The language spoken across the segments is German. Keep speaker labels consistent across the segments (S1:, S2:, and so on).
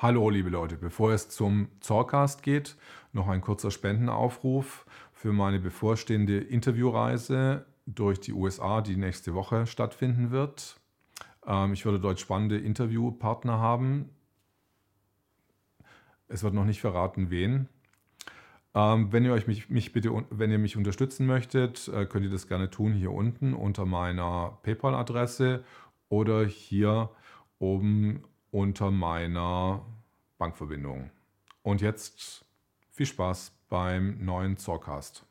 S1: Hallo liebe Leute, bevor es zum Zorcast geht, noch ein kurzer Spendenaufruf für meine bevorstehende Interviewreise durch die USA, die nächste Woche stattfinden wird. Ähm, ich würde dort spannende Interviewpartner haben. Es wird noch nicht verraten, wen. Ähm, wenn ihr euch mich, mich, bitte, wenn ihr mich unterstützen möchtet, äh, könnt ihr das gerne tun hier unten unter meiner PayPal-Adresse oder hier oben unter meiner Bankverbindung. Und jetzt viel Spaß beim neuen Zorcast.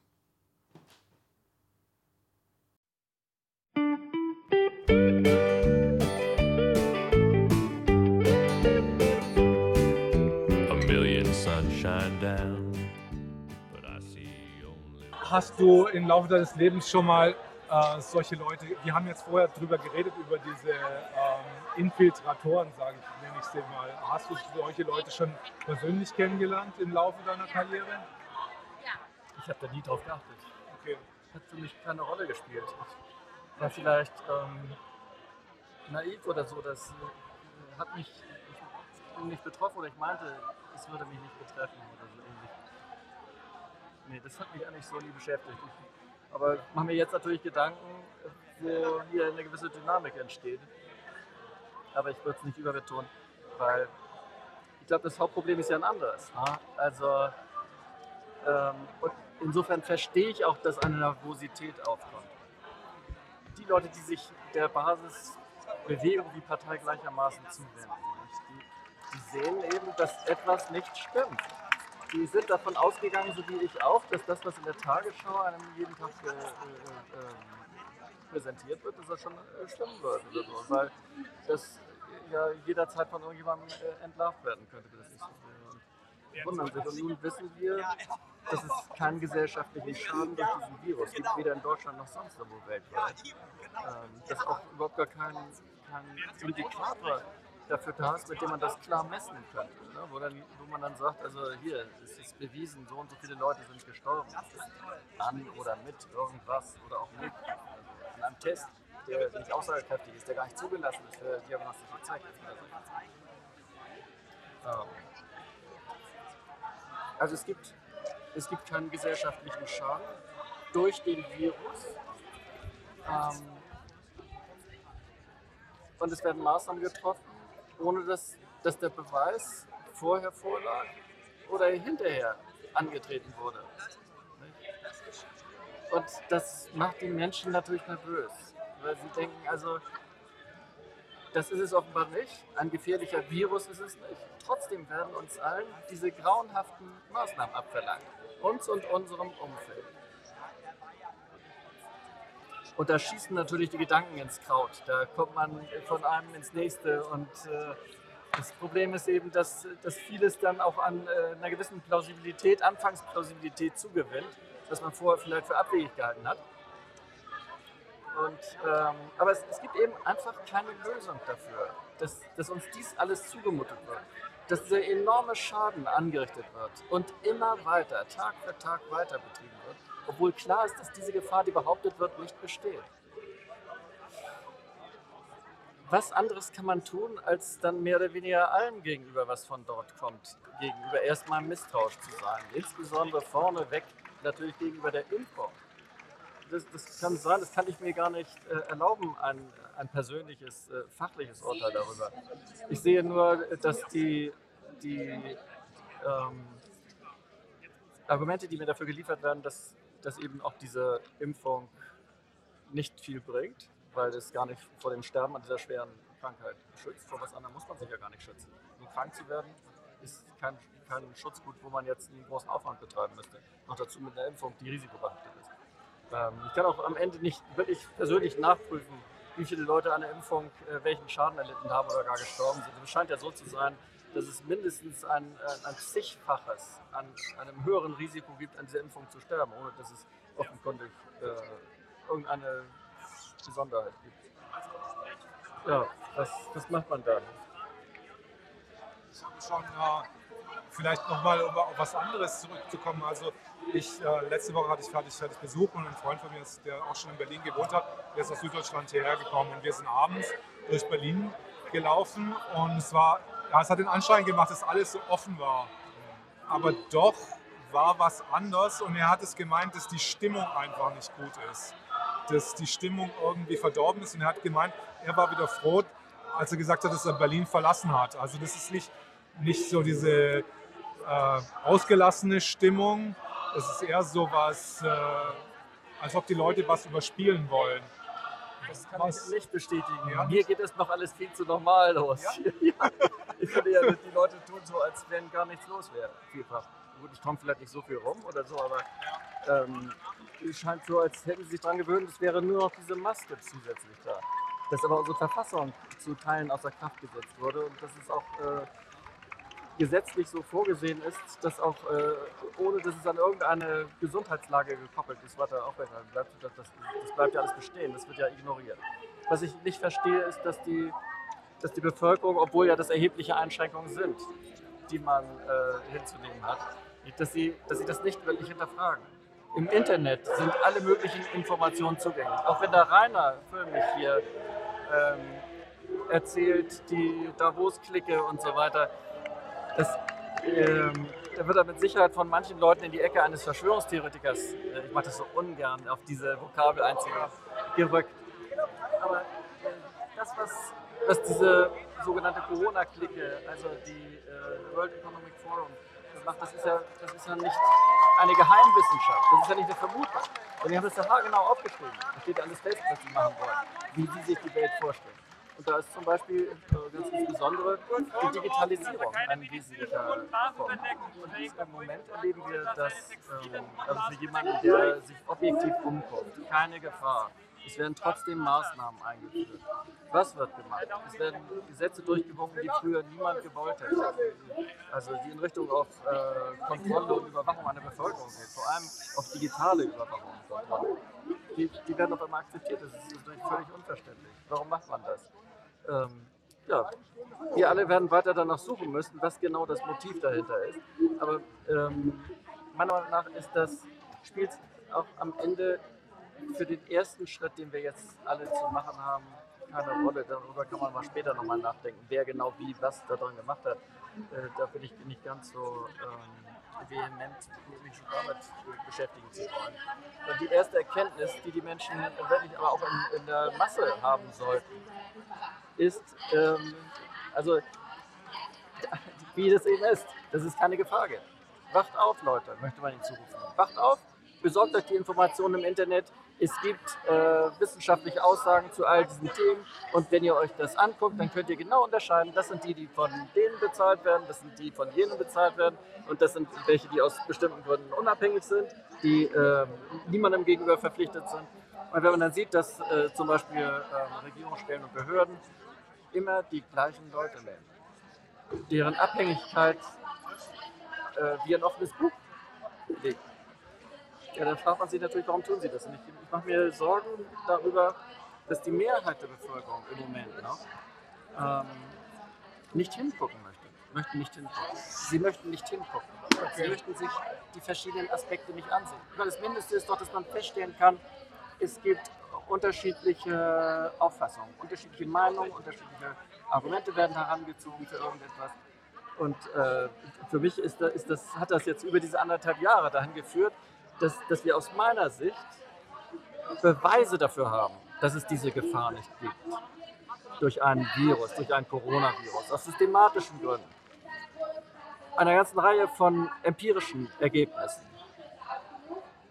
S2: Hast du im Laufe deines Lebens schon mal äh, solche Leute, wir haben jetzt vorher darüber geredet, über diese ähm, Infiltratoren, sage ich, nenne ich sie mal. Hast du solche Leute schon persönlich kennengelernt im Laufe deiner Karriere?
S3: Ich habe da nie drauf geachtet. Okay. Hat für mich keine Rolle gespielt. Ich war vielleicht ähm, naiv oder so. Das äh, hat mich nicht betroffen oder ich meinte, es würde mich nicht betreffen oder so ähnlich. Nee, das hat mich eigentlich so nie beschäftigt. Ich aber ich mache mir jetzt natürlich Gedanken, wo hier eine gewisse Dynamik entsteht. Aber ich würde es nicht überbetonen, weil ich glaube, das Hauptproblem ist ja ein anderes. Ne? Also ähm, und insofern verstehe ich auch, dass eine Nervosität aufkommt. Die Leute, die sich der Basisbewegung wie Partei gleichermaßen zuwenden, die, die sehen eben, dass etwas nicht stimmt die sind davon ausgegangen, so wie ich auch, dass das, was in der Tagesschau einem jeden Tag äh, äh, äh, präsentiert wird, dass das schon äh, stimmen so. Weil das ja jederzeit von irgendjemandem äh, entlarvt werden könnte, das nicht so. Wundern sich. Und nun wissen wir, dass es keinen gesellschaftlichen Schaden durch diesen Virus gibt, weder in Deutschland noch sonst wo weltweit. Ähm, dass auch überhaupt gar kein, kein Indikator dafür da ist, mit dem man das klar messen könnte. Ne? Wo, dann, wo man dann sagt, also hier, es ist bewiesen, so und so viele Leute sind gestorben. An oder mit irgendwas oder auch mit. Also an einem Test, der nicht aussagekräftig ist, der gar nicht zugelassen ist für diagnostische Zwecke. Ähm, also es gibt, es gibt keinen gesellschaftlichen Schaden durch den Virus. Ähm, und es werden Maßnahmen getroffen, ohne dass, dass der Beweis vorher vorlag oder hinterher angetreten wurde. Und das macht die Menschen natürlich nervös, weil sie denken, also das ist es offenbar nicht, ein gefährlicher Virus ist es nicht. Trotzdem werden uns allen diese grauenhaften Maßnahmen abverlangt, uns und unserem Umfeld. Und da schießen natürlich die Gedanken ins Kraut. Da kommt man von einem ins nächste. Und äh, das Problem ist eben, dass, dass vieles dann auch an äh, einer gewissen Plausibilität, Anfangsplausibilität zugewinnt, das man vorher vielleicht für abwegig gehalten hat. Und, ähm, aber es, es, gibt eben einfach keine Lösung dafür, dass, dass uns dies alles zugemutet wird. Dass dieser enorme Schaden angerichtet wird und immer weiter, Tag für Tag weiter betrieben wird obwohl klar ist, dass diese Gefahr, die behauptet wird, nicht besteht. Was anderes kann man tun, als dann mehr oder weniger allem gegenüber, was von dort kommt, gegenüber erstmal misstrauisch zu sein. Insbesondere vorneweg natürlich gegenüber der Impfung. Das, das, kann sein, das kann ich mir gar nicht äh, erlauben, ein, ein persönliches, äh, fachliches Urteil darüber. Ich sehe nur, dass die, die ähm, Argumente, die mir dafür geliefert werden, dass dass eben auch diese Impfung nicht viel bringt, weil es gar nicht vor dem Sterben an dieser schweren Krankheit schützt. Vor was anderem muss man sich ja gar nicht schützen. Nur krank zu werden ist kein, kein Schutzgut, wo man jetzt einen großen Aufwand betreiben müsste. Noch dazu mit einer Impfung, die risikobehaftet ist. Ähm, ich kann auch am Ende nicht wirklich persönlich nachprüfen, wie viele Leute an der Impfung äh, welchen Schaden erlitten haben oder gar gestorben sind. Es scheint ja so zu sein, dass es mindestens ein, ein zigfaches an einem höheren Risiko gibt, an dieser Impfung zu sterben, ohne dass es offenkundig äh, irgendeine Besonderheit gibt. Ja, was, was macht man dann?
S2: Ich habe schon äh, vielleicht nochmal um auf was anderes zurückzukommen. Also ich, äh, letzte Woche hatte ich fertig, Besuch und ein Freund von mir, der auch schon in Berlin gewohnt hat, der ist aus Süddeutschland hierher gekommen und wir sind abends durch Berlin gelaufen und es war ja, es hat den Anschein gemacht, dass alles so offen war. Aber doch war was anders und er hat es gemeint, dass die Stimmung einfach nicht gut ist. Dass die Stimmung irgendwie verdorben ist und er hat gemeint, er war wieder froh, als er gesagt hat, dass er Berlin verlassen hat. Also das ist nicht, nicht so diese äh, ausgelassene Stimmung, es ist eher so was, äh, als ob die Leute was überspielen wollen.
S3: Das kann was? ich nicht bestätigen. Ja, Mir geht es noch alles viel zu normal los. Ja? ich finde ja, die Leute tun so, als wenn gar nichts los wäre. Vielfach. Gut, ich komme vielleicht nicht so viel rum oder so, aber ähm, es scheint so, als hätten sie sich daran gewöhnt, es wäre nur noch diese Maske zusätzlich da. Dass aber unsere Verfassung zu Teilen außer Kraft gesetzt wurde und das ist auch äh, gesetzlich so vorgesehen ist, dass auch äh, ohne dass es an irgendeine Gesundheitslage gekoppelt ist, weiter aufrechterhalten bleibt, das, das, das bleibt ja alles bestehen, das wird ja ignoriert. Was ich nicht verstehe, ist, dass die, dass die Bevölkerung, obwohl ja das erhebliche Einschränkungen sind, die man äh, hinzunehmen hat, dass sie, dass sie das nicht wirklich hinterfragen. Im Internet sind alle möglichen Informationen zugänglich. Auch wenn der Rainer Förmich hier ähm, erzählt, die Davos-Clique und so weiter, das, ähm, da wird er mit Sicherheit von manchen Leuten in die Ecke eines Verschwörungstheoretikers, äh, ich mache das so ungern, auf diese Vokabel einziehen, gerückt. Aber äh, das, was, was diese sogenannte Corona-Clique, also die äh, World Economic Forum, macht, das ist, ja, das ist ja nicht eine Geheimwissenschaft, das ist ja nicht eine Vermutung. Und die haben das ja haargenau aufgeschrieben. Da steht alles fest, was sie machen wollen, wie sie sich die Welt vorstellen. Und da ist zum Beispiel äh, ganz insbesondere die Digitalisierung ein wesentlicher Punkt. Im Moment erleben wir, dass ähm, also für jemanden, der sich objektiv umguckt, keine Gefahr. Es werden trotzdem Maßnahmen eingeführt. Was wird gemacht? Es werden Gesetze durchgewunken, die früher niemand gewollt hätte. Also die in Richtung auf äh, Kontrolle und Überwachung einer Bevölkerung geht, vor allem auf digitale Überwachung und Kontrolle. Die, die werden auf einmal akzeptiert. Das ist natürlich völlig unverständlich. Warum macht man das? Ähm, ja, wir alle werden weiter danach suchen müssen, was genau das Motiv dahinter ist. Aber ähm, meiner Meinung nach ist das, spielt auch am Ende für den ersten Schritt, den wir jetzt alle zu machen haben, keine Rolle. Darüber kann man mal später nochmal nachdenken, wer genau wie was daran gemacht hat. Äh, da bin ich nicht ganz so ähm, vehement, mich schon damit beschäftigen zu wollen. Und die erste Erkenntnis, die die Menschen wirklich aber auch in, in der Masse haben sollten, ist, ähm, also wie das eben ist, das ist keine Frage. Wacht auf, Leute, möchte man hinzurufen. Wacht auf, besorgt euch die Informationen im Internet. Es gibt äh, wissenschaftliche Aussagen zu all diesen Themen und wenn ihr euch das anguckt, dann könnt ihr genau unterscheiden, das sind die, die von denen bezahlt werden, das sind die, von jenen bezahlt werden und das sind welche, die aus bestimmten Gründen unabhängig sind, die äh, niemandem gegenüber verpflichtet sind. Und wenn man dann sieht, dass äh, zum Beispiel äh, Regierungsstellen und Behörden immer die gleichen Leute nehmen, deren Abhängigkeit äh, wie ein offenes Buch legt. Ja, dann fragt man sich natürlich, warum tun sie das nicht? Ich mache mir Sorgen darüber, dass die Mehrheit der Bevölkerung im Moment noch ähm, nicht hingucken möchte. Möchten nicht hingucken. Sie möchten nicht hingucken. Sie möchten sich die verschiedenen Aspekte nicht ansehen. Das Mindeste ist doch, dass man feststellen kann, es gibt unterschiedliche Auffassungen, unterschiedliche Meinungen, unterschiedliche Argumente werden herangezogen für irgendetwas. Und äh, für mich ist das, ist das, hat das jetzt über diese anderthalb Jahre dahin geführt, dass, dass wir aus meiner Sicht Beweise dafür haben, dass es diese Gefahr nicht gibt. Durch ein Virus, durch ein Coronavirus, aus systematischen Gründen. Einer ganzen Reihe von empirischen Ergebnissen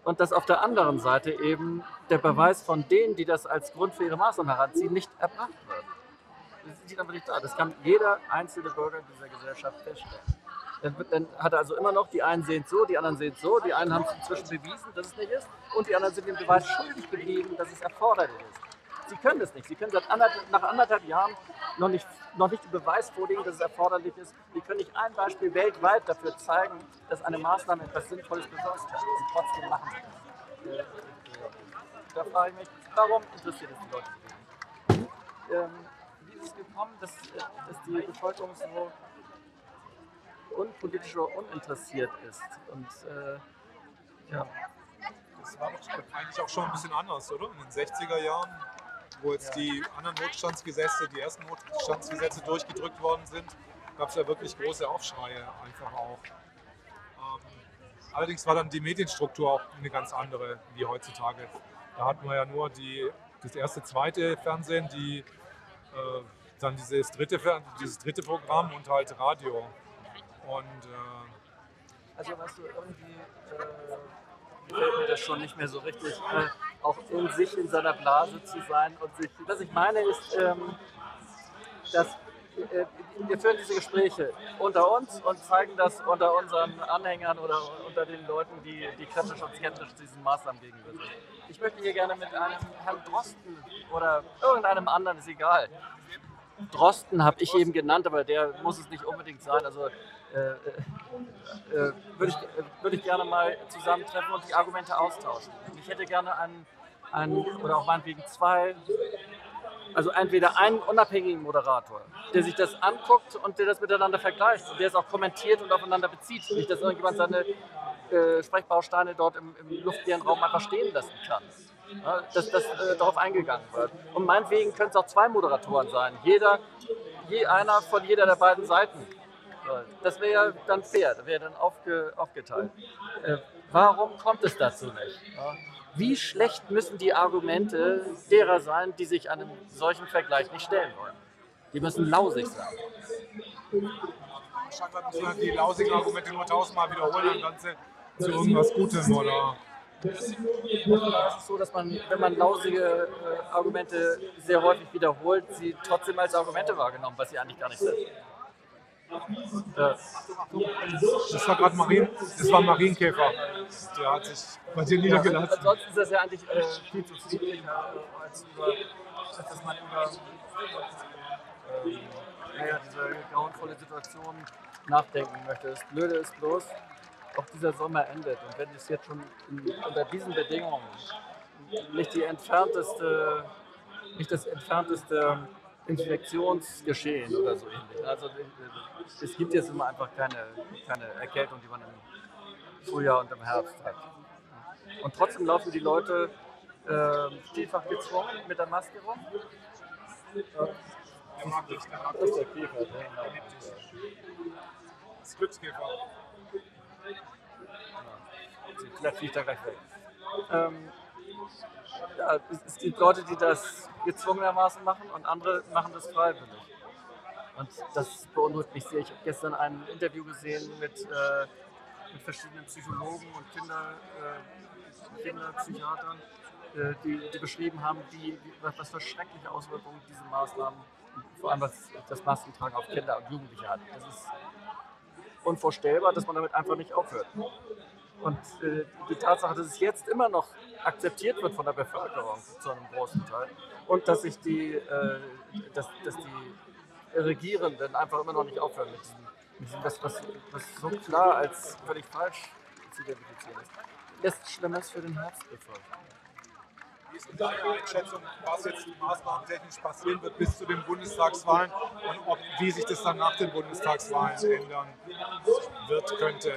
S3: und dass auf der anderen Seite eben der Beweis von denen, die das als Grund für ihre Maßnahmen heranziehen, nicht erbracht wird. Das ist einfach nicht da. Das kann jeder einzelne Bürger dieser Gesellschaft feststellen. Dann, dann hat er also immer noch, die einen sehen es so, die anderen sehen es so, die einen haben es inzwischen bewiesen, dass es nicht ist, und die anderen sind dem Beweis schuldig geblieben, dass es erforderlich ist. Sie können das nicht. Sie können seit anderthalb, nach anderthalb Jahren noch nicht, noch nicht den Beweis vorlegen, dass es erforderlich ist. Sie können nicht ein Beispiel weltweit dafür zeigen, dass eine Maßnahme etwas Sinnvolles bewirkt hat. Und trotzdem machen sie das. Da frage ich mich, warum interessiert es die Leute ähm, Wie ist es gekommen, dass, dass die Bevölkerung so unpolitisch oder uninteressiert ist? Und äh,
S2: ja. Das war doch eigentlich auch schon ein bisschen anders, oder? In den 60er Jahren wo jetzt die anderen Notstandsgesetze, die ersten Notstandsgesetze durchgedrückt worden sind, gab es ja wirklich große Aufschreie einfach auch. Ähm, allerdings war dann die Medienstruktur auch eine ganz andere wie heutzutage. Da hatten wir ja nur die, das erste, zweite Fernsehen, die, äh, dann dieses dritte, dieses dritte Programm und halt Radio. Und äh,
S3: also was du irgendwie äh, gefällt mir das schon nicht mehr so richtig, äh, auch in sich in seiner Blase zu sein und sich. Was ich meine ist, ähm, dass äh, wir führen diese Gespräche unter uns und zeigen das unter unseren Anhängern oder unter den Leuten, die, die kritisch und skeptisch diesen Maßnahmen gegenüber sind. Ich möchte hier gerne mit einem Herrn Drosten oder irgendeinem anderen, ist egal. Drosten habe ich eben genannt, aber der muss es nicht unbedingt sein. Also äh, äh, äh würde ich, äh, würd ich gerne mal zusammentreffen und die Argumente austauschen. Ich hätte gerne einen, oder auch meinetwegen zwei also entweder einen unabhängigen Moderator, der sich das anguckt und der das miteinander vergleicht und der es auch kommentiert und aufeinander bezieht. Nicht, dass irgendjemand seine äh, Sprechbausteine dort im, im luftleeren Raum einfach stehen lassen kann. Dass das äh, darauf eingegangen wird. Und meinetwegen können es auch zwei Moderatoren sein. Jeder, je einer von jeder der beiden Seiten. Das wäre ja dann fair, das wäre dann aufge, aufgeteilt. Äh, warum kommt es dazu nicht? Wie schlecht müssen die Argumente derer sein, die sich einem solchen Vergleich nicht stellen wollen. Die müssen lausig sein.
S2: Scheinbar müssen die lausigen Argumente nur tausendmal wiederholen dann zu irgendwas Gutem oder.
S3: Es ist so, dass man, wenn man lausige äh, Argumente sehr häufig wiederholt, sie trotzdem als Argumente wahrgenommen, was sie eigentlich gar nicht sind.
S2: Das war gerade Marien, das war Marienkäfer. Der hat sich bei dir niedergelassen.
S3: ansonsten ist das ja eigentlich äh, viel zu friedlich, als, über, als dass man über ähm, naja, diese grauenvolle Situation nachdenken möchte. Das Blöde ist bloß, auch dieser Sommer endet. Und wenn es jetzt schon in, unter diesen Bedingungen nicht die entfernteste, nicht das entfernteste Infektionsgeschehen oder so ähnlich. Also es gibt jetzt immer einfach keine, keine Erkältung, die man im Frühjahr und im Herbst hat. Und trotzdem laufen die Leute äh, vielfach gezwungen mit der Maske rum.
S2: Der mag dich, der mag dich. Das ist der Käfer, der. Das Glückskäfer.
S3: Vielleicht fliegt er gleich weg. Ähm, ja, es gibt Leute, die das gezwungenermaßen machen und andere machen das freiwillig. Und das beunruhigt mich sehr. Ich habe gestern ein Interview gesehen mit, äh, mit verschiedenen Psychologen und Kinder, äh, Kinderpsychiatern, äh, die, die, beschrieben haben, wie, was, was für schreckliche Auswirkungen diese Maßnahmen, vor allem was das Maskentragen auf Kinder und Jugendliche hat. Das ist unvorstellbar, dass man damit einfach nicht aufhört. Und äh, die Tatsache, dass es jetzt immer noch akzeptiert wird von der Bevölkerung zu einem großen Teil und dass sich die, äh, dass, dass die Regierenden einfach immer noch nicht aufhören mit diesem, mit diesem was, was, was so klar als völlig falsch zu identifizieren ist, lässt Schlimmes für den bevor.
S2: Wie ist deine Einschätzung, was jetzt maßnahmentechnisch passieren wird bis zu den Bundestagswahlen und ob, wie sich das dann nach den Bundestagswahlen ändern wird, könnte?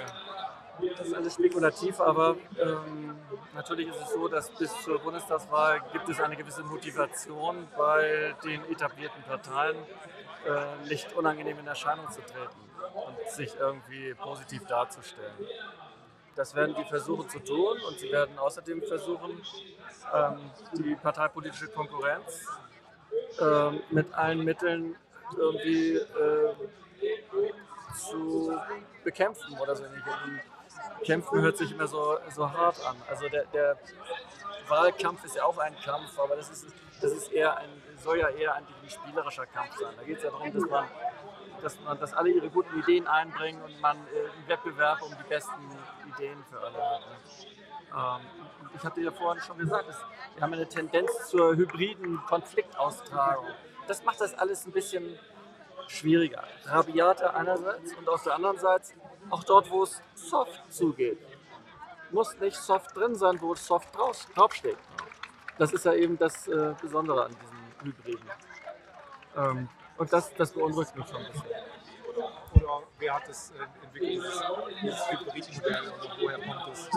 S3: Das ist alles spekulativ, aber ähm, natürlich ist es so, dass bis zur Bundestagswahl gibt es eine gewisse Motivation bei den etablierten Parteien, äh, nicht unangenehm in Erscheinung zu treten und sich irgendwie positiv darzustellen. Das werden die versuchen zu tun und sie werden außerdem versuchen, ähm, die parteipolitische Konkurrenz äh, mit allen Mitteln irgendwie äh, zu bekämpfen oder so. Kämpfen hört sich immer so, so hart an. Also der, der Wahlkampf ist ja auch ein Kampf, aber das ist, das ist eher ein, soll ja eher eigentlich ein spielerischer Kampf sein. Da geht es ja darum, dass man, dass man, dass alle ihre guten Ideen einbringen und man äh, einen Wettbewerb um die besten Ideen für alle hat. Ähm, ich hatte ja vorhin schon gesagt, es, wir haben eine Tendenz zur hybriden Konfliktaustragung. Das macht das alles ein bisschen schwieriger. Rabiater einerseits und auf der anderen Seite auch dort, wo es soft zugeht. Muss nicht soft drin sein, wo es soft draufsteht. Das ist ja eben das äh, Besondere an diesem Hybriden. Ähm, und das, das beunruhigt mich schon ein bisschen.
S2: Oder wer hat das äh, entwickelt, dieses, Hybridmodell oder woher kommt das? Das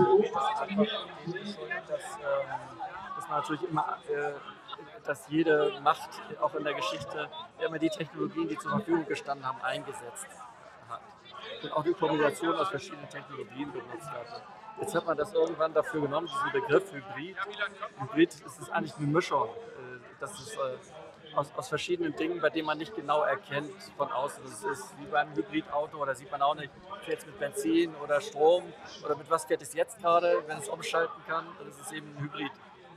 S3: dass, ähm, dass man natürlich immer äh, dass jede Macht, auch in der Geschichte, immer die Technologien, die zur Verfügung gestanden haben, eingesetzt hat. Und auch die Kombination aus verschiedenen Technologien benutzt hat. Jetzt hat man das irgendwann dafür genommen, diesen Begriff Hybrid. Hybrid ist es eigentlich eine Mischung. Äh, das ist äh, aus, aus, verschiedenen Dingen, bei denen man nicht genau erkennt von außen. Das ist wie beim Hybridauto oder sieht man auch nicht, fährt es mit Benzin oder Strom oder mit was fährt es jetzt gerade, wenn es umschalten kann. Das ist eben ein Hybrid.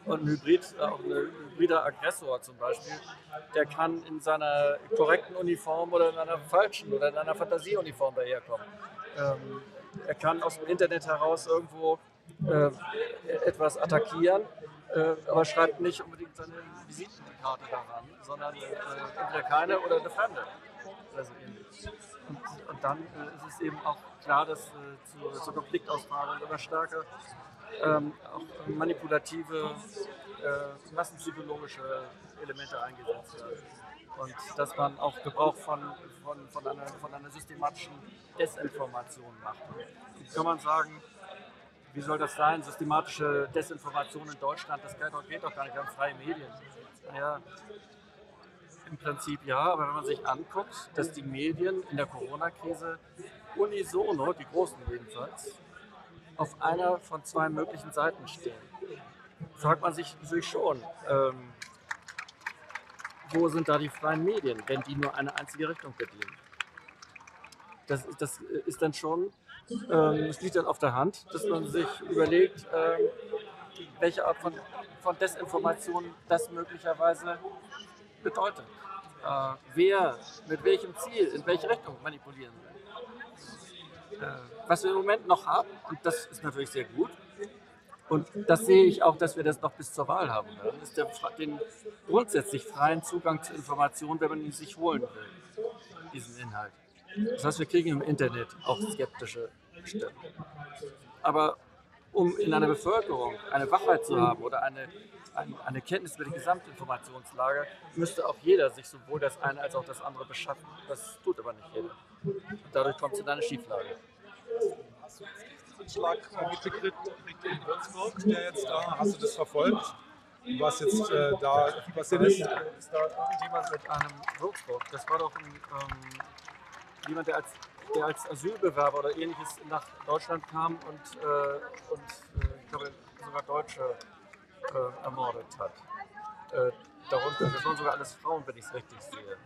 S3: Und ein Hybrid, äh, auch ein hybrider Aggressor zum Beispiel, der kann in seiner korrekten Uniform oder in einer falschen oder in einer Fantasieuniform daherkommen. Ähm, er kann aus dem Internet heraus irgendwo äh, etwas attackieren, äh, aber schreibt nicht unbedingt seine Visitenkarte daran, sondern äh, entweder keine oder eine fremde. Also. Und, und dann äh, ist es eben auch klar, dass äh, zu, zur Konfliktausstrahlung immer stärker ähm, auch manipulative, äh, massenpsychologische Elemente eingesetzt werden. Und dass man auch Gebrauch von, von, von, einer, von einer systematischen Desinformation macht. Wie kann man sagen, wie soll das sein? Systematische Desinformation in Deutschland, das geht doch gar nicht, wir haben freie Medien. Naja, im Prinzip ja, aber wenn man sich anguckt, dass die Medien in der Corona-Krise unisono, die großen jedenfalls, auf einer von zwei möglichen Seiten stehen, fragt man sich natürlich schon, ähm, wo sind da die freien Medien, wenn die nur eine einzige Richtung bedienen? Das, das ist dann schon, ähm, es liegt dann auf der Hand, dass man sich überlegt, ähm, welche Art von, von Desinformation das möglicherweise bedeutet. Äh, wer mit welchem Ziel, in welche Richtung manipulieren will. Äh, was wir im Moment noch haben, und das ist natürlich sehr gut, und das sehe ich auch, dass wir das noch bis zur Wahl haben werden, ist der, den grundsätzlich freien Zugang zu Informationen, wenn man ihn sich holen will, diesen Inhalt. Das heißt, wir kriegen im Internet auch skeptische Stimmen. Aber um in einer Bevölkerung eine Wachheit zu haben oder eine, eine, eine Kenntnis über die Gesamtinformationslage, müsste auch jeder sich sowohl das eine als auch das andere beschaffen. Das tut aber nicht jeder. Und dadurch kommt es in eine Schieflage.
S2: Schlag mitgekriegt in Würzburg, der jetzt da, hast du das verfolgt? Was jetzt äh, da passiert ist? Ist
S3: da irgendjemand mit einem Würzburg? Das war doch ein, ähm, jemand, der als, der als Asylbewerber oder ähnliches nach Deutschland kam und, äh, und äh, ich glaube, sogar Deutsche äh, ermordet hat. Äh, darunter, das waren sogar alles Frauen, wenn ich es richtig sehe.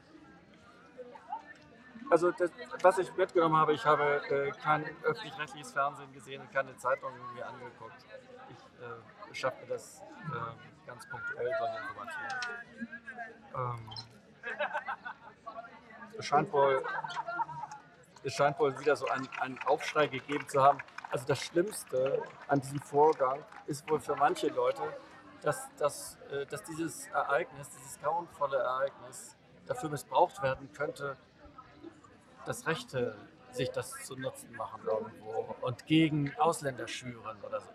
S3: Also das, was ich mitgenommen habe, ich habe äh, kein öffentlich-rechtliches Fernsehen gesehen und keine Zeitung mir angeguckt. Ich äh, schaffe das äh, ganz punktuell, solche Informationen. Ähm, es, scheint wohl, es scheint wohl wieder so einen, einen Aufschrei gegeben zu haben. Also das Schlimmste an diesem Vorgang ist wohl für manche Leute, dass, dass, äh, dass dieses Ereignis, dieses grauenvolle Ereignis dafür missbraucht werden könnte, das Rechte, sich das zu nutzen machen irgendwo und gegen Ausländer schüren oder so.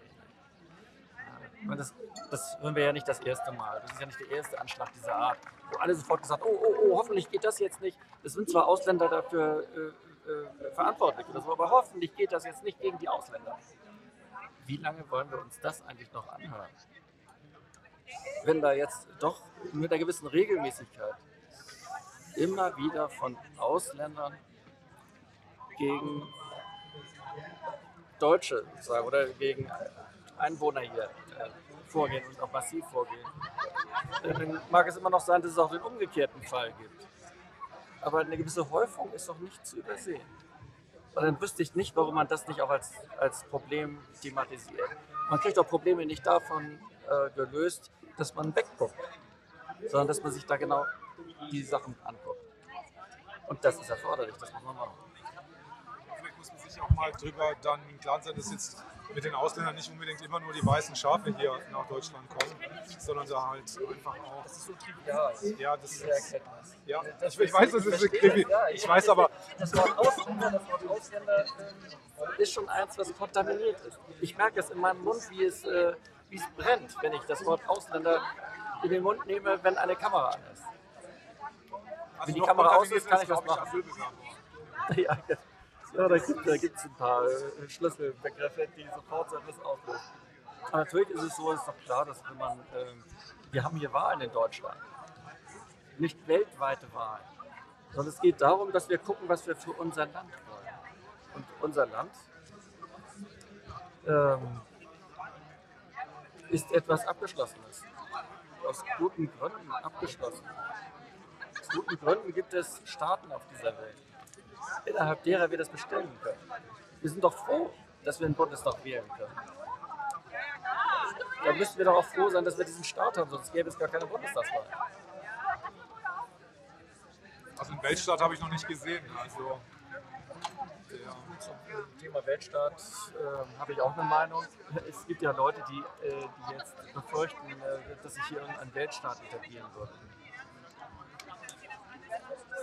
S3: Das, das hören wir ja nicht das erste Mal. Das ist ja nicht der erste Anschlag dieser Art, wo alle sofort gesagt oh, oh, oh, hoffentlich geht das jetzt nicht. Es sind zwar Ausländer dafür äh, äh, verantwortlich oder so, aber hoffentlich geht das jetzt nicht gegen die Ausländer. Wie lange wollen wir uns das eigentlich noch anhören? Wenn da jetzt doch mit einer gewissen Regelmäßigkeit immer wieder von Ausländern gegen Deutsche sozusagen, oder gegen Einwohner hier äh, vorgehen und auch massiv vorgehen. Äh, dann mag es immer noch sein, dass es auch den umgekehrten Fall gibt. Aber eine gewisse Häufung ist doch nicht zu übersehen. Und dann wüsste ich nicht, warum man das nicht auch als, als Problem thematisiert. Man kriegt auch Probleme nicht davon äh, gelöst, dass man wegguckt, sondern dass man sich da genau die Sachen anguckt. Und das ist erforderlich, das muss man machen
S2: sich auch mal drüber dann klar sein, dass jetzt mit den Ausländern nicht unbedingt immer nur die weißen Schafe hier nach Deutschland kommen, sondern da halt einfach auch.
S3: Das ist so trivial.
S2: Ja, das ist. Ja, ich, ich weiß, das ist trivial. Ja, ich, ich weiß aber.
S3: Das Wort Ausländer, das Wort Ausländer äh, ist schon eins, was kontaminiert ist. Ich merke es in meinem Mund, wie es, äh, wie es brennt, wenn ich das Wort Ausländer in den Mund nehme, wenn eine Kamera an ist. Also wenn die Kamera aus ist, kann ich was machen. Ja, ja, da gibt es ein paar äh, Schlüsselbegriffe, die sofort so etwas auslösen. Aber natürlich ist es so, ist doch klar, dass wenn man äh, wir haben hier Wahlen in Deutschland. Nicht weltweite Wahlen, sondern es geht darum, dass wir gucken, was wir für unser Land wollen. Und unser Land ähm, ist etwas Abgeschlossenes. Aus guten Gründen abgeschlossen. Aus guten Gründen gibt es Staaten auf dieser Welt, innerhalb derer wir das bestellen können. Wir sind doch froh, dass wir einen Bundestag wählen können. Da müssten wir doch auch froh sein, dass wir diesen Staat haben, sonst gäbe es gar keine Bundestagswahl.
S2: Also einen Weltstaat habe ich noch nicht gesehen. Also
S3: zum Thema Weltstaat äh, habe ich auch eine Meinung. Es gibt ja Leute, die, äh, die jetzt befürchten, äh, dass sich hier ein Weltstaat etablieren wird.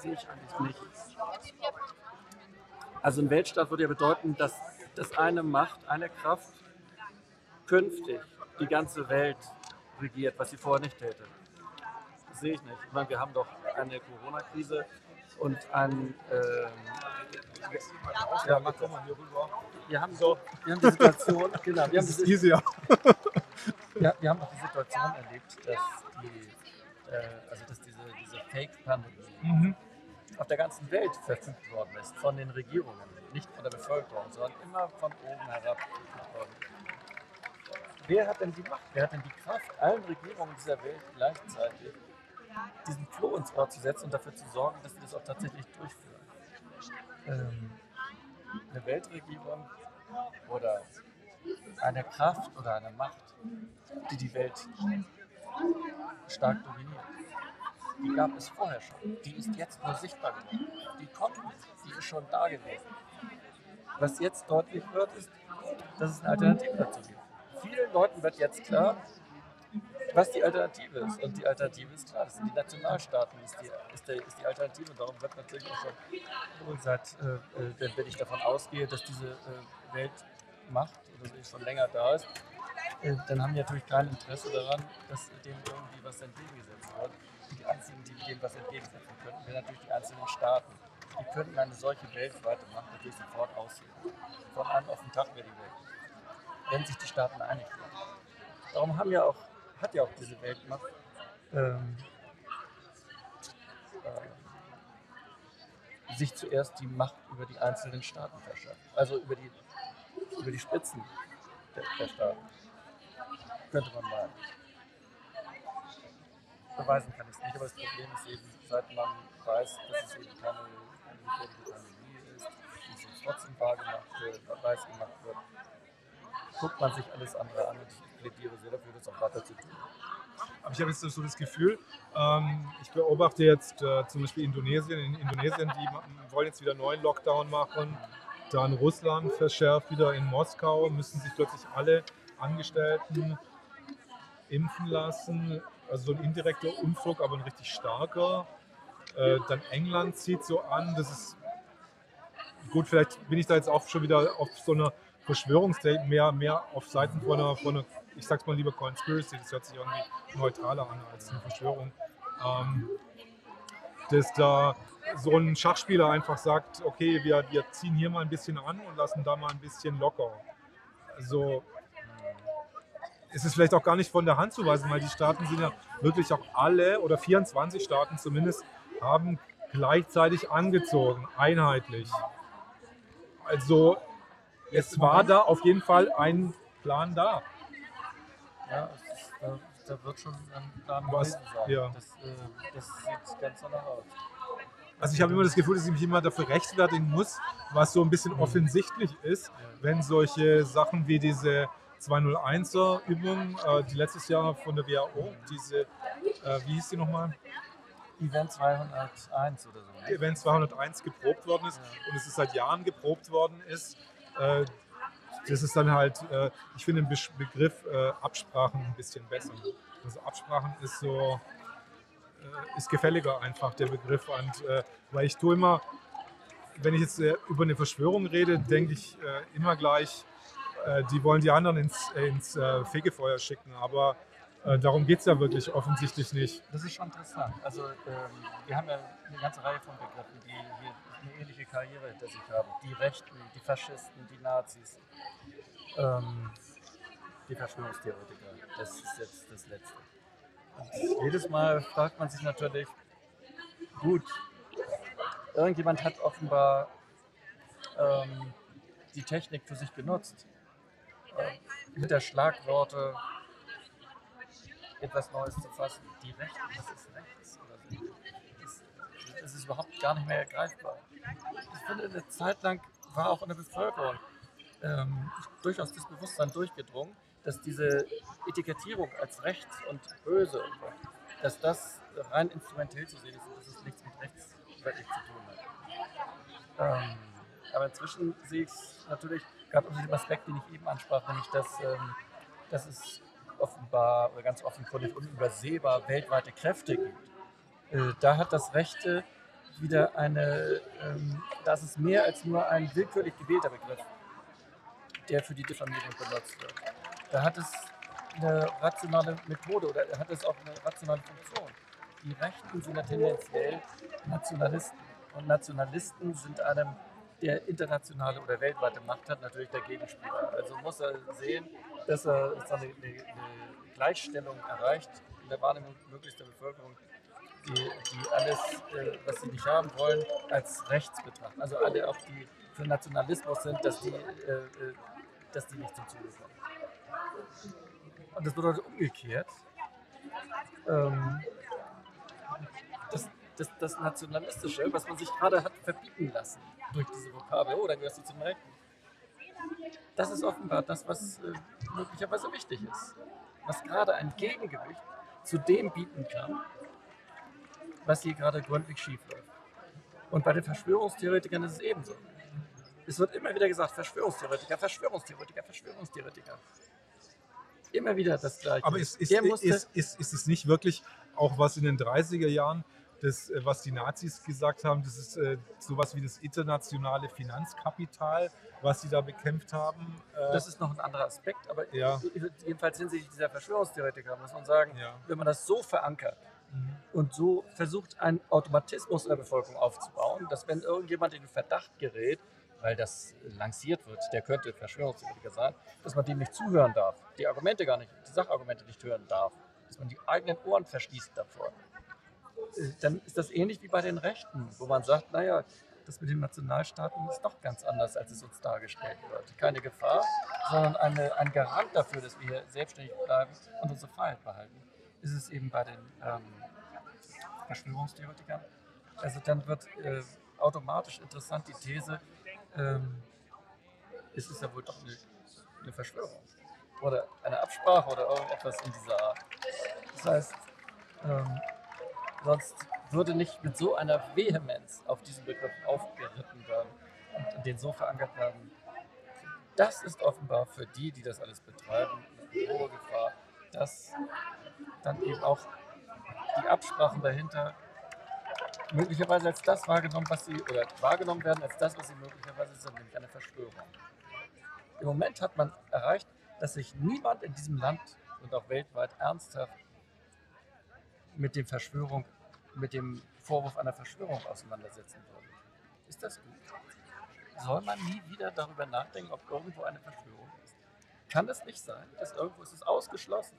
S3: Das sehe ich eigentlich nicht. Also ein Weltstaat würde ja bedeuten, dass, dass eine Macht, eine Kraft künftig die ganze Welt regiert, was sie vorher nicht täte. Das sehe ich nicht. Ich meine, wir haben doch eine Corona-Krise und ein. Ähm, ja, mach doch mal hier rüber. Wir haben, so, wir haben die Situation, genau, wir haben, diese,
S2: easier.
S3: ja, wir haben auch die Situation erlebt, dass, die, äh, also dass diese, diese Fake-Pandemie mhm. Auf der ganzen Welt verfügt worden ist, von den Regierungen, nicht von der Bevölkerung, sondern immer von oben herab. Wer hat denn die Macht, wer hat denn die Kraft, allen Regierungen dieser Welt gleichzeitig diesen Floh ins Ohr zu setzen und dafür zu sorgen, dass sie das auch tatsächlich durchführen. Ähm, eine Weltregierung oder eine Kraft oder eine Macht, die die Welt stark dominiert. Die gab es vorher schon. Die ist jetzt nur sichtbar geworden. Die kommt, die ist schon da gewesen. Was jetzt deutlich wird, ist, dass es eine Alternative dazu gibt. Vielen Leuten wird jetzt klar, was die Alternative ist. Und die Alternative ist klar, das sind die Nationalstaaten, ist die, ist der, ist die Alternative. Darum wird natürlich auch schon seit, äh, äh, wenn ich davon ausgehe, dass diese äh, Weltmacht oder so schon länger da ist, äh, dann haben die natürlich kein Interesse daran, dass dem irgendwie was entgegengesetzt wird. Die einzigen, die dem was entgegensetzen könnten, wären natürlich die einzelnen Staaten. Die könnten eine solche weltweite Macht natürlich sofort aussehen. Von einem auf den Tag wäre die Welt. Wenn sich die Staaten einig werden. Darum haben ja auch hat ja auch diese Weltmacht. Ähm, äh, sich zuerst die Macht über die einzelnen Staaten verschafft. Also über die, über die Spitzen der, der Staaten. Könnte man meinen. Beweisen kann ich es nicht, aber das Problem ist eben, seit man weiß, dass es eben keine, gefährliche Pandemie ist, die es trotzdem wahrgemacht wird, weiß gemacht wird, guckt man sich alles andere an und ich plädiere sehr dafür, das auch weiter zu tun.
S2: Aber ich habe jetzt so das Gefühl, ähm, ich beobachte jetzt äh, zum Beispiel Indonesien. In Indonesien, die wollen jetzt wieder einen neuen Lockdown machen. Dann Russland verschärft wieder in Moskau, müssen sich plötzlich alle Angestellten impfen lassen. Also so ein indirekter Unfug, aber ein richtig starker. Äh, dann England zieht so an, das ist gut, vielleicht bin ich da jetzt auch schon wieder auf so einer Verschwörungstheorie, mehr, mehr auf Seiten von einer, von einer, ich sag's mal lieber Conspiracy, das hört sich irgendwie neutraler an als eine Verschwörung. Ähm, dass da so ein Schachspieler einfach sagt, okay, wir, wir ziehen hier mal ein bisschen an und lassen da mal ein bisschen locker. Also ist es vielleicht auch gar nicht von der Hand zu weisen, weil die Staaten sind ja wirklich auch alle oder 24 Staaten zumindest haben gleichzeitig angezogen, einheitlich. Also es war da auf jeden Fall ein Plan da.
S3: Ja, ist, da, da, wird schon ein Plan
S2: Was,
S3: sein.
S2: Ja.
S3: Das, äh, das sieht ganz danach aus.
S2: Also ich habe immer das Gefühl, dass ich mich immer dafür rechtfertigen muss, was so ein bisschen mhm. offensichtlich ist, wenn solche Sachen wie diese 201er Übung, äh, die letztes Jahr von der WHO, diese, äh, wie hieß die nochmal?
S3: Event 201 oder so.
S2: Ne? Event 201 geprobt worden ist ja. und es ist seit Jahren geprobt worden ist äh, das ist dann halt, äh, ich finde den Be Begriff äh, Absprachen ein bisschen besser. Also Absprachen ist so, äh, ist gefälliger einfach der Begriff. Und, weil ich tue immer, wenn ich jetzt über eine Verschwörung rede, denke ich immer gleich, die wollen die anderen ins, ins Fegefeuer schicken. Aber darum geht es ja wirklich offensichtlich nicht.
S3: Das ist schon interessant. Also ähm, wir haben ja eine ganze Reihe von Begriffen, die hier eine ähnliche Karriere hinter sich haben. Die Rechten, die Faschisten, die Nazis, ähm, die Verschwörungstheoretiker. Das ist jetzt das Letzte. Und jedes Mal fragt man sich natürlich, gut, irgendjemand hat offenbar ähm, die Technik für sich benutzt, äh, mit der Schlagworte etwas Neues zu fassen. Die Rechte, das ist rechts oder so. Das ist überhaupt gar nicht mehr ergreifbar. Ich finde, eine Zeit lang war auch in der Bevölkerung ähm, durchaus das Bewusstsein durchgedrungen, dass diese Etikettierung als rechts und böse, dass das rein instrumentell zu sehen ist und dass es nichts mit rechts wirklich zu tun hat. Ähm, aber inzwischen sehe ich es natürlich, gerade unter dem Aspekt, den ich eben ansprach, nämlich dass, ähm, dass es offenbar oder ganz offenkundig unübersehbar weltweite Kräfte gibt. Äh, da hat das Rechte wieder eine, ähm, das ist mehr als nur ein willkürlich gewählter Begriff, der für die Diffamierung benutzt wird. Da hat es eine rationale Methode oder hat es auch eine rationale Funktion. Die Rechten sind ja tendenziell Nationalisten und Nationalisten sind einem der internationale oder weltweite Macht hat, natürlich der Gegenspieler. Also muss er sehen, dass er eine, eine, eine Gleichstellung erreicht in der Wahrnehmung möglichst Bevölkerung, die, die alles, äh, was sie nicht haben wollen, als rechts betrachten. Also alle auch, die für Nationalismus sind, dass die, äh, äh dass die nicht zum Zuge kommen. Und das bedeutet umgekehrt, ähm, das, das, Nationalistische, was man sich gerade hat verbieten lassen, durch diese Vokabel, oh, dann gehörst du zum Rechten. Das ist offenbar das, was äh, möglicherweise wichtig ist. Was gerade ein Gegengewicht zu dem bieten kann, was hier gerade gründlich schief läuft. Und bei den Verschwörungstheoretikern ist es ebenso. Es wird immer wieder gesagt, Verschwörungstheoretiker, Verschwörungstheoretiker, Verschwörungstheoretiker. Immer wieder das Gleiche.
S2: Aber ist, ist, ist, ist, ist es nicht wirklich auch was in den 30er Jahren das, äh, was die Nazis gesagt haben, das ist äh, sowas wie das internationale Finanzkapital, was sie da bekämpft haben.
S3: Äh, das ist noch ein anderer Aspekt, aber ja. jedenfalls hinsichtlich dieser Verschwörungstheoretiker muss man sagen, ja. wenn man das so verankert mhm. und so versucht, einen Automatismus in der Bevölkerung aufzubauen, dass wenn irgendjemand in den Verdacht gerät, weil das lanciert wird, der könnte Verschwörungstheoretiker sein, dass man dem nicht zuhören darf, die Argumente gar nicht, die Sachargumente nicht hören darf, dass man die eigenen Ohren verschließt davor dann ist das ähnlich wie bei den Rechten, wo man sagt, naja, das mit den Nationalstaaten ist doch ganz anders, als es uns dargestellt wird. Keine Gefahr, sondern eine, ein Garant dafür, dass wir hier selbstständig bleiben und unsere Freiheit behalten. Ist es eben bei den ähm, Verschwörungstheoretikern. Also dann wird äh, automatisch interessant die These, ähm, ist es ja wohl doch eine, eine Verschwörung oder eine Absprache oder irgendetwas in dieser Art. Das heißt, ähm, Sonst würde nicht mit so einer Vehemenz auf diesen Begriff aufgeritten werden und den so verankert werden. Das ist offenbar für die, die das alles betreiben, eine hohe Gefahr, dass dann eben auch die Absprachen dahinter möglicherweise als das wahrgenommen, was sie oder wahrgenommen werden als das, was sie möglicherweise sind, nämlich eine Verschwörung. Im Moment hat man erreicht, dass sich niemand in diesem Land und auch weltweit ernsthaft mit dem Verschwörung, mit dem Vorwurf einer Verschwörung auseinandersetzen würde. Ist das gut? Soll man nie wieder darüber nachdenken, ob irgendwo eine Verschwörung ist? Kann es nicht sein, dass irgendwo ist es ausgeschlossen?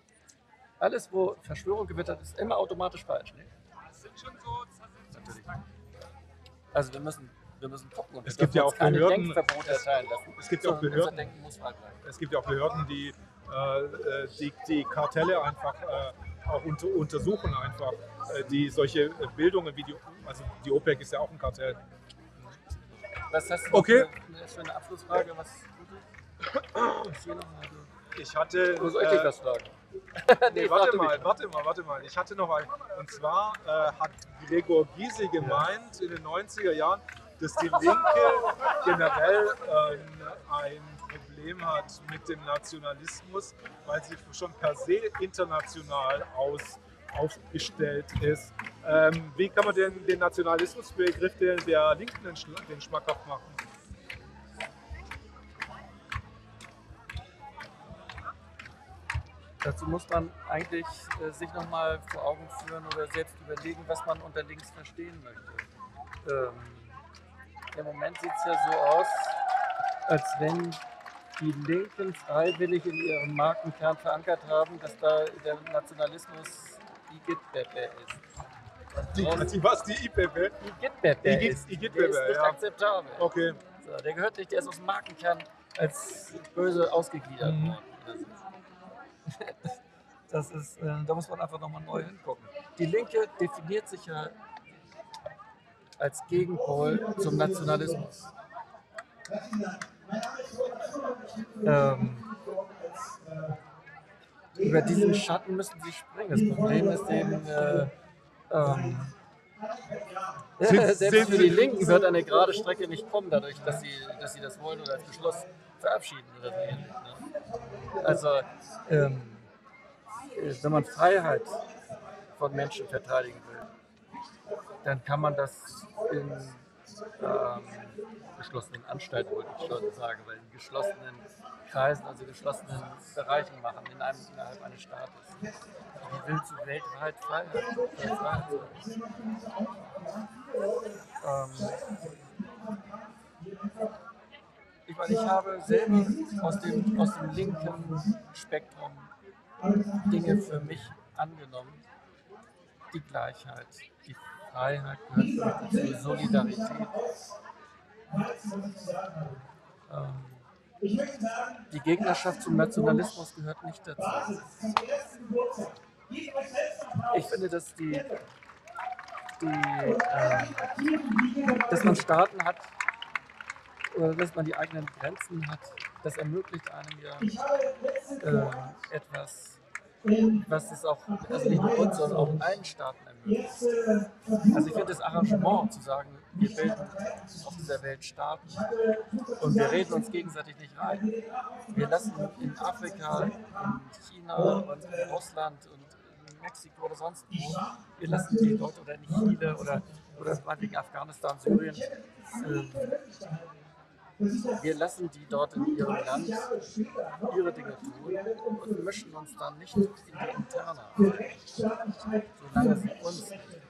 S3: Alles, wo Verschwörung gewittert, ist immer automatisch falsch. Ne? Das sind schon so. Natürlich. Also wir müssen, wir müssen gucken. Und
S2: es gibt ja auch Behörden. Es gibt ja auch Behörden. Es gibt ja auch Behörden, die äh, äh, die, die Kartelle einfach äh, auch unter, untersuchen einfach, äh, die solche äh, Bildungen wie die, also die OPEC ist ja auch ein Kartell.
S3: Was hast
S2: du okay.
S3: für, für eine Abschlussfrage? Was,
S2: ich hatte.
S3: Wo soll ich dich was fragen?
S2: nee, warte mal, warte mal, warte mal. Ich hatte noch ein. Und zwar äh, hat Gregor Gysi gemeint in den 90er Jahren, dass die Linke generell äh, ein Problem hat mit dem Nationalismus, weil sie schon per se international aus, aufgestellt ist. Ähm, wie kann man denn den Nationalismusbegriff der, der Linken den, den schmackhaft machen?
S3: Dazu muss man eigentlich äh, sich nochmal vor Augen führen oder selbst überlegen, was man unter links verstehen möchte. Ähm, Im Moment sieht es ja so aus, als wenn die Linken freiwillig in ihrem Markenkern verankert haben, dass da der Nationalismus Igitbebe ist.
S2: Die, die, was? Die IPB?
S3: Igitbebe
S2: Igit-
S3: ist.
S2: Igitbebe,
S3: der ist nicht
S2: ja.
S3: akzeptabel.
S2: Okay.
S3: So, der gehört nicht, der ist aus dem Markenkern als böse ausgegliedert
S2: Mhm.
S3: worden. Das ist, das ist äh, da muss man einfach nochmal neu hingucken. Die Linke definiert sich ja als Gegenpol zum Nationalismus. Ähm, über diesen Schatten müssen sie springen. Das Problem ist eben, äh, ähm, selbst für die Linken wird eine gerade Strecke nicht kommen, dadurch, dass sie, dass sie das wollen oder als Beschluss verabschieden oder so ähnlich. Ne? Also, ähm, äh, wenn man Freiheit von Menschen verteidigen will, dann kann man das in ähm, geschlossenen Anstalten, wollte ich schon sagen, aber in geschlossenen Kreisen, also geschlossenen Bereichen machen, in einem, innerhalb eines Staates. Wie willst du weltweit Freiheit ähm, ich meine, ich habe selber aus dem, aus dem linken Spektrum Dinge für mich angenommen. Die Gleichheit, die Freiheit gehört dazu, Solidarität. Ähm, die Gegnerschaft zum Nationalismus gehört nicht dazu. Ich finde, dass die, die ähm, dass man Staaten hat, oder dass man die eigenen Grenzen hat, das ermöglicht einem ja äh, etwas, was es auch, also nicht nur uns, sondern auch allen Staaten ermöglicht. Also ich finde das Arrangement zu sagen, wir bilden auf dieser Welt Staaten und wir reden uns gegenseitig nicht rein. Wir lassen in Afrika, in China und in Russland und in Mexiko oder sonst wo, wir lassen die Leute oder in Chile oder, oder meinetwegen Afghanistan, Syrien, äh, wir lassen die dort in ihrem Land ihre Dinge tun und mischen uns dann nicht in die Interne ein, solange sie uns nicht.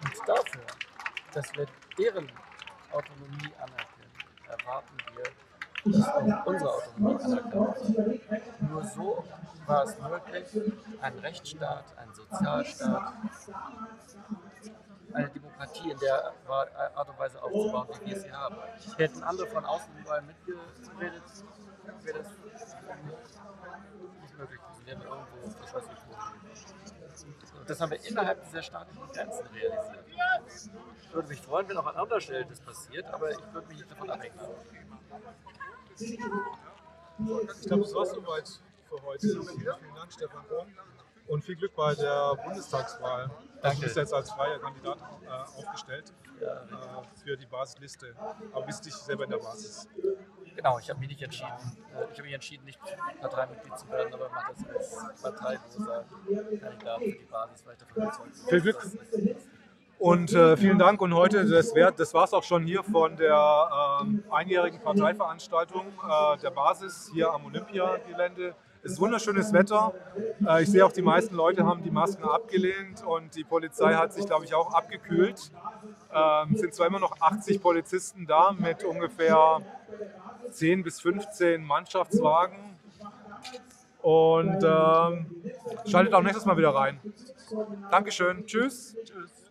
S3: Und dafür, dass wir deren Autonomie anerkennen, erwarten wir, unsere Autonomie anerkannt wird. Nur so war es möglich, einen Rechtsstaat, einen Sozialstaat, eine Demokratie in der Art und Weise aufzubauen, wie wir sie haben. Hätten andere von außen überall mitgeredet, wäre das nicht möglich gewesen. Wären wir irgendwo, was weiß ich, wo. Das haben wir innerhalb dieser staatlichen Grenzen realisiert. Ich würde mich freuen, wenn auch an anderer Stelle das passiert, aber ich würde mich nicht davon abhängen.
S2: Ich glaube, das war es soweit für heute. Vielen, Dank, Stefan Korn. Und viel Glück bei der Bundestagswahl. Also
S3: Danke.
S2: du bist jetzt als freier Kandidat äh, aufgestellt
S3: Ja.
S2: äh, für die Basisliste. Aber bist dich selber in der Basis.
S3: Genau, ich habe mich nicht entschieden. äh, Ich habe mich entschieden, nicht Parteimitglied zu werden, aber mache das als parteiloser Kandidat für die Basis, weil ich davon überzeugt bin.
S2: Viel Glück. Und äh, vielen Dank. Und heute, das, wär, das war es auch schon hier von der ähm, einjährigen Parteiveranstaltung äh, der Basis hier am Olympiagelände. Es ist wunderschönes Wetter. Äh, ich sehe auch, die meisten Leute haben die Masken abgelehnt und die Polizei hat sich, glaube ich, auch abgekühlt. Ähm, es sind zwar immer noch 80 Polizisten da mit ungefähr 10 bis 15 Mannschaftswagen. Und ähm, schaltet auch nächstes Mal wieder rein. Dankeschön. Tschüss.
S3: Tschüss.